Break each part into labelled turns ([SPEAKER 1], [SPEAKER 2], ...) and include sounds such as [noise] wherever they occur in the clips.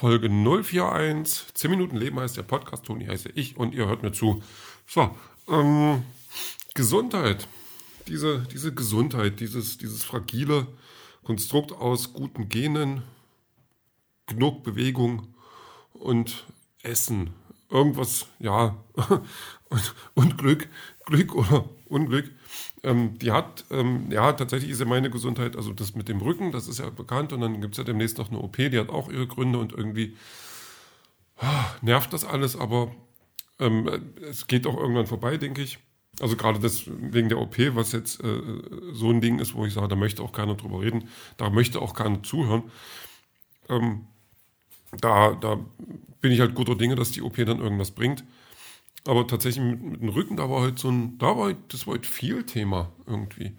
[SPEAKER 1] Folge 041. 10 Minuten Leben heißt der Podcast. Toni heiße ich und ihr hört mir zu. So, ähm, Gesundheit. Diese, diese Gesundheit, dieses, dieses fragile Konstrukt aus guten Genen, genug Bewegung und Essen. Irgendwas, ja, [laughs] und, und Glück, Glück oder Unglück. Ähm, die hat, ähm, ja, tatsächlich ist ja meine Gesundheit, also das mit dem Rücken, das ist ja bekannt und dann gibt es ja demnächst noch eine OP, die hat auch ihre Gründe und irgendwie ah, nervt das alles, aber ähm, es geht auch irgendwann vorbei, denke ich. Also gerade das wegen der OP, was jetzt äh, so ein Ding ist, wo ich sage, da möchte auch keiner drüber reden, da möchte auch keiner zuhören. Ähm, da, da bin ich halt guter Dinge, dass die OP dann irgendwas bringt. Aber tatsächlich mit, mit, dem Rücken, da war halt so ein, da war das war halt viel Thema irgendwie.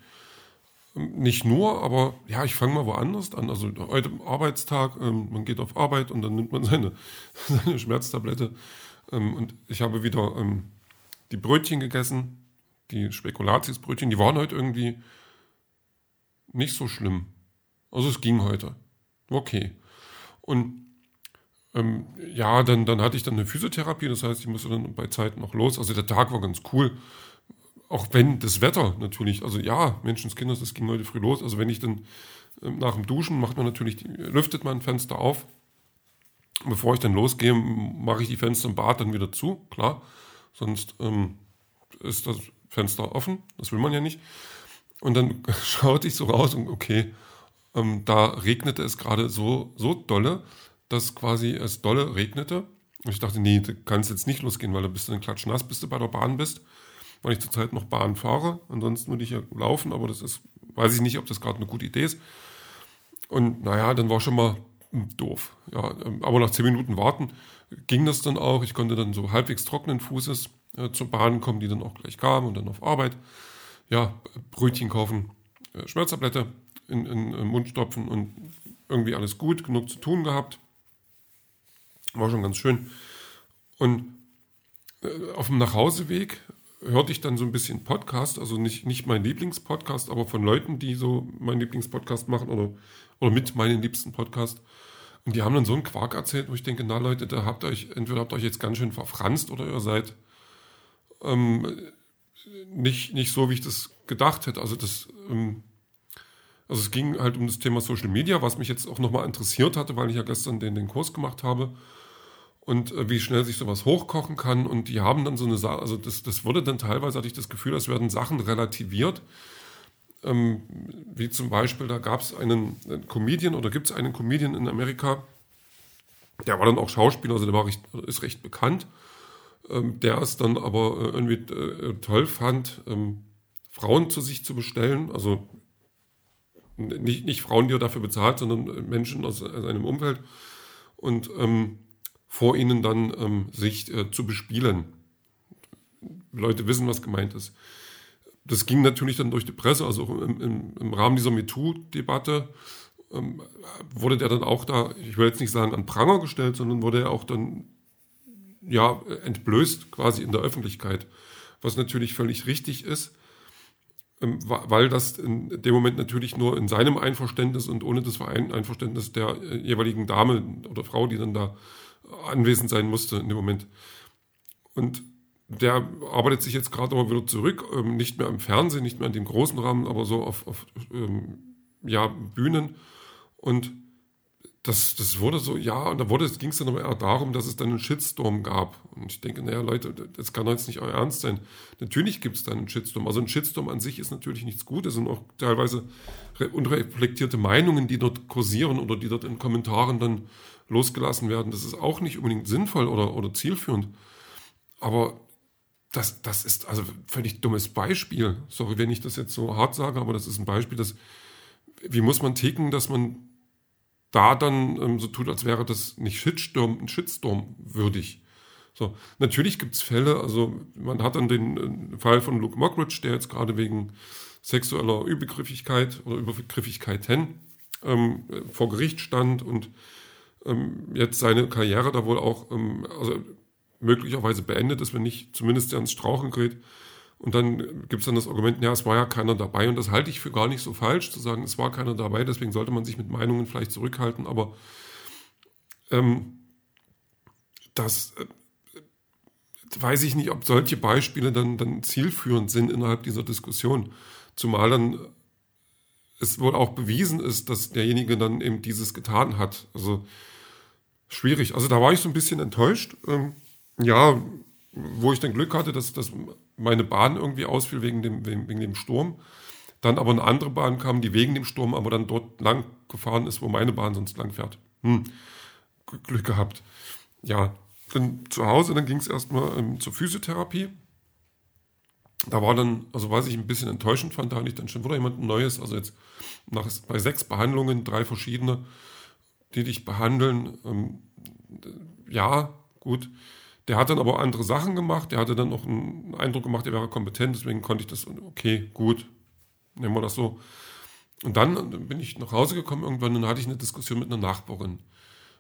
[SPEAKER 1] Nicht nur, aber ja, ich fange mal woanders an. Also heute Arbeitstag, ähm, man geht auf Arbeit und dann nimmt man [laughs] seine, seine Schmerztablette. Ähm, und ich habe wieder ähm, die Brötchen gegessen, die Spekulatiusbrötchen, die waren heute irgendwie nicht so schlimm. Also es ging heute. Okay. Und ähm, ja, dann, dann hatte ich dann eine Physiotherapie, das heißt, ich musste dann bei Zeit noch los. Also der Tag war ganz cool. Auch wenn das Wetter natürlich, also ja, Menschenskinder, das ging heute früh los. Also wenn ich dann ähm, nach dem Duschen macht man natürlich, lüftet man Fenster auf. Bevor ich dann losgehe, mache ich die Fenster im Bad dann wieder zu, klar. Sonst ähm, ist das Fenster offen, das will man ja nicht. Und dann [laughs] schaute ich so raus und okay, ähm, da regnete es gerade so, so dolle, dass quasi es dolle regnete. Und ich dachte, nee, du kannst jetzt nicht losgehen, weil du bist dann klatschnass, bis du bei der Bahn bist. Weil ich zurzeit noch Bahn fahre. Ansonsten würde ich ja laufen, aber das ist, weiß ich nicht, ob das gerade eine gute Idee ist. Und naja, dann war schon mal doof. Ja, aber nach zehn Minuten warten ging das dann auch. Ich konnte dann so halbwegs trockenen Fußes äh, zur Bahn kommen, die dann auch gleich kam und dann auf Arbeit. Ja, Brötchen kaufen, äh, Schmerztablette in, in, in Mund stopfen und irgendwie alles gut, genug zu tun gehabt. War schon ganz schön. Und äh, auf dem Nachhauseweg hörte ich dann so ein bisschen Podcast, also nicht, nicht mein Lieblingspodcast, aber von Leuten, die so meinen Lieblingspodcast machen oder, oder mit meinen liebsten Podcast. Und die haben dann so einen Quark erzählt, wo ich denke, na Leute, da habt ihr euch, entweder habt ihr euch jetzt ganz schön verfranst oder ihr seid ähm, nicht, nicht so, wie ich das gedacht hätte. Also das, ähm, also es ging halt um das Thema Social Media, was mich jetzt auch nochmal interessiert hatte, weil ich ja gestern den, den Kurs gemacht habe und äh, wie schnell sich sowas hochkochen kann. Und die haben dann so eine Sache, also das, das wurde dann teilweise, hatte ich das Gefühl, es werden Sachen relativiert. Ähm, wie zum Beispiel, da gab es einen, einen Comedian oder gibt es einen Comedian in Amerika, der war dann auch Schauspieler, also der war recht, ist recht bekannt. Ähm, der es dann aber äh, irgendwie äh, toll fand, ähm, Frauen zu sich zu bestellen. Also nicht, nicht Frauen, die er dafür bezahlt, sondern Menschen aus seinem Umfeld. Und ähm, vor ihnen dann ähm, sich äh, zu bespielen. Leute wissen, was gemeint ist. Das ging natürlich dann durch die Presse, also im, im, im Rahmen dieser MeToo-Debatte ähm, wurde der dann auch da, ich will jetzt nicht sagen an Pranger gestellt, sondern wurde er auch dann ja entblößt quasi in der Öffentlichkeit, was natürlich völlig richtig ist, ähm, weil das in dem Moment natürlich nur in seinem Einverständnis und ohne das Einverständnis der äh, jeweiligen Dame oder Frau, die dann da anwesend sein musste in dem Moment. Und der arbeitet sich jetzt gerade aber wieder zurück, ähm, nicht mehr im Fernsehen, nicht mehr in dem großen Rahmen, aber so auf, auf ähm, ja, Bühnen. Und das, das wurde so, ja, und da wurde, ging es dann aber eher darum, dass es dann einen Shitstorm gab. Und ich denke, naja, Leute, das kann doch jetzt nicht euer Ernst sein. Natürlich gibt es dann einen Shitstorm. Also ein Shitstorm an sich ist natürlich nichts Gutes und auch teilweise unreflektierte Meinungen, die dort kursieren oder die dort in Kommentaren dann losgelassen werden. Das ist auch nicht unbedingt sinnvoll oder, oder zielführend. Aber das, das ist also völlig dummes Beispiel. Sorry, wenn ich das jetzt so hart sage, aber das ist ein Beispiel, dass wie muss man ticken, dass man da dann ähm, so tut, als wäre das nicht Shitstorm, ein Shitstorm würdig. So, natürlich gibt es Fälle, also man hat dann den äh, Fall von Luke Mockridge, der jetzt gerade wegen sexueller Übergriffigkeit oder Übergriffigkeiten ähm, vor Gericht stand und ähm, jetzt seine Karriere da wohl auch ähm, also möglicherweise beendet ist, wenn nicht zumindest ans Strauchen gerät. Und dann gibt es dann das Argument, ja, es war ja keiner dabei. Und das halte ich für gar nicht so falsch, zu sagen, es war keiner dabei, deswegen sollte man sich mit Meinungen vielleicht zurückhalten. Aber ähm, das äh, weiß ich nicht, ob solche Beispiele dann, dann zielführend sind innerhalb dieser Diskussion. Zumal dann es wohl auch bewiesen ist, dass derjenige dann eben dieses getan hat. Also schwierig. Also da war ich so ein bisschen enttäuscht. Ähm, ja, wo ich dann Glück hatte, dass, dass meine Bahn irgendwie ausfiel wegen dem, wegen, wegen dem Sturm. Dann aber eine andere Bahn kam, die wegen dem Sturm aber dann dort lang gefahren ist, wo meine Bahn sonst lang fährt. Hm. Glück gehabt. Ja, dann zu Hause, dann ging es erstmal ähm, zur Physiotherapie. Da war dann, also was ich ein bisschen enttäuschend fand, da hatte ich dann schon wieder jemand Neues, also jetzt nach, bei sechs Behandlungen, drei verschiedene, die dich behandeln. Ähm, ja, gut. Der hat dann aber andere Sachen gemacht. Der hatte dann noch einen Eindruck gemacht, er wäre kompetent. Deswegen konnte ich das, okay, gut, nehmen wir das so. Und dann bin ich nach Hause gekommen irgendwann und dann hatte ich eine Diskussion mit einer Nachbarin.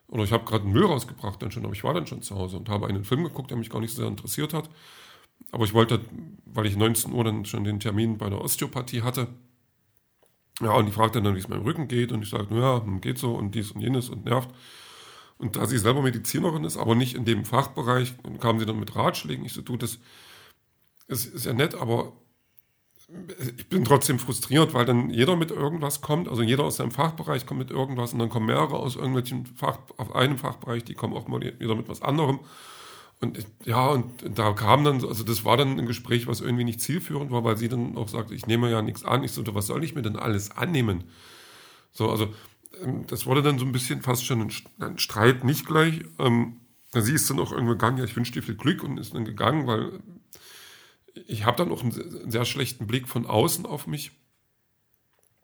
[SPEAKER 1] Oder ich habe gerade einen Müll rausgebracht dann schon, aber ich war dann schon zu Hause und habe einen Film geguckt, der mich gar nicht so sehr interessiert hat. Aber ich wollte, weil ich 19 Uhr dann schon den Termin bei der Osteopathie hatte, ja, und die fragte dann, wie es meinem Rücken geht. Und ich sagte, ja, hm, geht so und dies und jenes und nervt. Und da sie selber Medizinerin ist, aber nicht in dem Fachbereich, kam sie dann mit Ratschlägen. Ich so, du, das ist, ist ja nett, aber ich bin trotzdem frustriert, weil dann jeder mit irgendwas kommt, also jeder aus seinem Fachbereich kommt mit irgendwas und dann kommen mehrere aus irgendwelchen Fach, auf einem Fachbereich, die kommen auch mal wieder mit was anderem. Und ja, und da kam dann, also das war dann ein Gespräch, was irgendwie nicht zielführend war, weil sie dann auch sagte, ich nehme ja nichts an. Ich so, was soll ich mir denn alles annehmen? So, also das wurde dann so ein bisschen fast schon ein, Streit, nicht gleich. Ähm, sie ist dann auch irgendwo gegangen, ja, ich wünsche dir viel Glück und ist dann gegangen, weil ich habe dann auch einen sehr schlechten Blick von außen auf mich.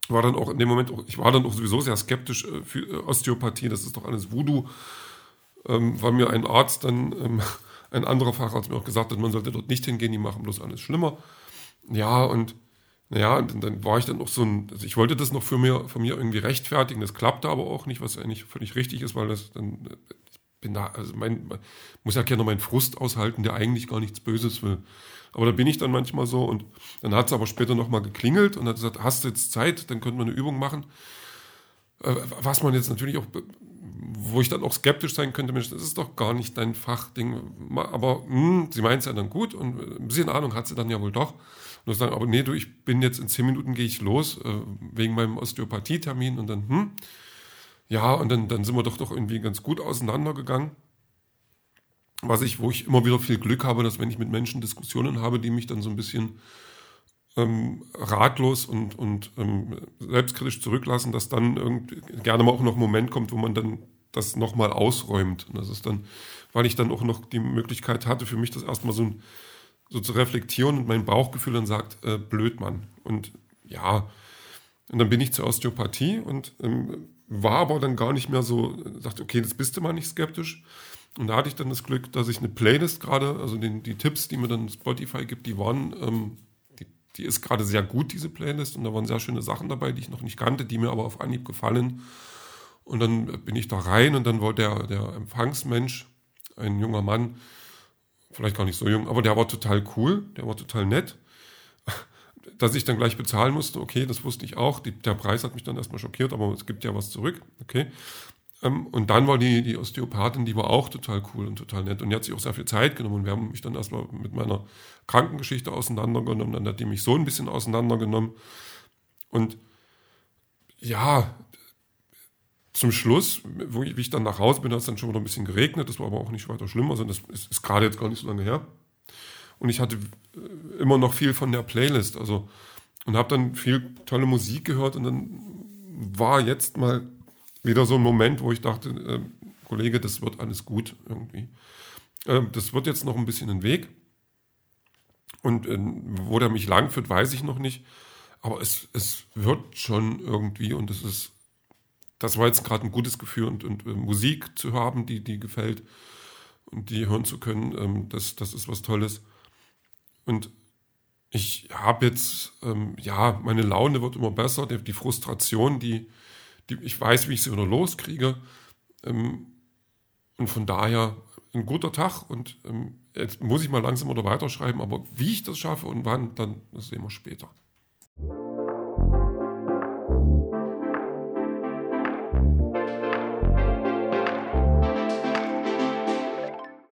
[SPEAKER 1] War dann auch in dem Moment, auch, ich war dann auch sowieso sehr skeptisch äh, für äh, Osteopathie, das ist doch alles Voodoo. Ähm, weil mir ein Arzt dann ähm, [laughs] ein anderer Facharzt mir auch gesagt hat, man sollte dort nicht hingehen, die machen bloß alles schlimmer. Ja, und naja, und dann war ich dann noch so ein, also ich wollte das noch für mir, von mir irgendwie rechtfertigen, das klappte aber auch nicht, was eigentlich völlig richtig ist, weil das dann, ich bin da, also mein, muss ja gerne meinen Frust aushalten, der eigentlich gar nichts Böses will. Aber da bin ich dann manchmal so und dann hat es aber später nochmal geklingelt und hat gesagt, hast du jetzt Zeit, dann könnten wir eine Übung machen. Äh, was man jetzt natürlich auch wo ich dann auch skeptisch sein könnte, Mensch, das ist doch gar nicht dein Fachding. Aber mh, hm, sie meint es ja dann gut und ein bisschen Ahnung hat sie dann ja wohl doch. Und ich sage, aber nee, du, ich bin jetzt in zehn Minuten gehe ich los, äh, wegen meinem Osteopathie-Termin und dann, hm, ja, und dann, dann sind wir doch doch irgendwie ganz gut auseinandergegangen. Was ich, wo ich immer wieder viel Glück habe, dass wenn ich mit Menschen Diskussionen habe, die mich dann so ein bisschen ähm, ratlos und, und ähm, selbstkritisch zurücklassen, dass dann irgendwie gerne mal auch noch ein Moment kommt, wo man dann das nochmal ausräumt. Und das ist dann, weil ich dann auch noch die Möglichkeit hatte, für mich das erstmal so, so zu reflektieren und mein Bauchgefühl dann sagt, äh, blöd Mann. Und ja, und dann bin ich zur Osteopathie und ähm, war aber dann gar nicht mehr so, dachte, okay, das bist du mal nicht skeptisch. Und da hatte ich dann das Glück, dass ich eine Playlist gerade, also den, die Tipps, die mir dann Spotify gibt, die waren ähm, die ist gerade sehr gut, diese Playlist. Und da waren sehr schöne Sachen dabei, die ich noch nicht kannte, die mir aber auf Anhieb gefallen. Und dann bin ich da rein und dann war der, der Empfangsmensch, ein junger Mann, vielleicht gar nicht so jung, aber der war total cool, der war total nett. Dass ich dann gleich bezahlen musste, okay, das wusste ich auch. Die, der Preis hat mich dann erstmal schockiert, aber es gibt ja was zurück, okay. Ähm, und dann war die, die Osteopathin, die war auch total cool und total nett. Und die hat sich auch sehr viel Zeit genommen. Und wir haben mich dann erstmal mit meiner Krankengeschichte auseinandergenommen. Dann hat die mich so ein bisschen auseinandergenommen. Und ja, zum Schluss, wo ich, dann nach Hause bin, hat es dann schon wieder ein bisschen geregnet. Das war aber auch nicht weiter schlimm. Also das ist, ist gerade jetzt gar nicht so lange her. Und ich hatte äh, immer noch viel von der Playlist. Also und habe dann viel tolle Musik gehört. Und dann war jetzt mal wieder so ein Moment, wo ich dachte, äh, Kollege, das wird alles gut irgendwie. Äh, das wird jetzt noch ein bisschen ein Weg. Und äh, wo der mich langführt, weiß ich noch nicht. Aber es, es wird schon irgendwie und es ist, das war jetzt gerade ein gutes Gefühl und, und äh, Musik zu haben, die, die gefällt und die hören zu können, ähm, das, das ist was Tolles. Und ich habe jetzt, ähm, ja, meine Laune wird immer besser, die, die Frustration, die, die, ich weiß, wie ich sie wieder loskriege. Ähm, und von daher ein guter Tag und ähm, jetzt muss ich mal langsam wieder weiterschreiben, aber wie ich das schaffe und wann, dann das sehen wir später.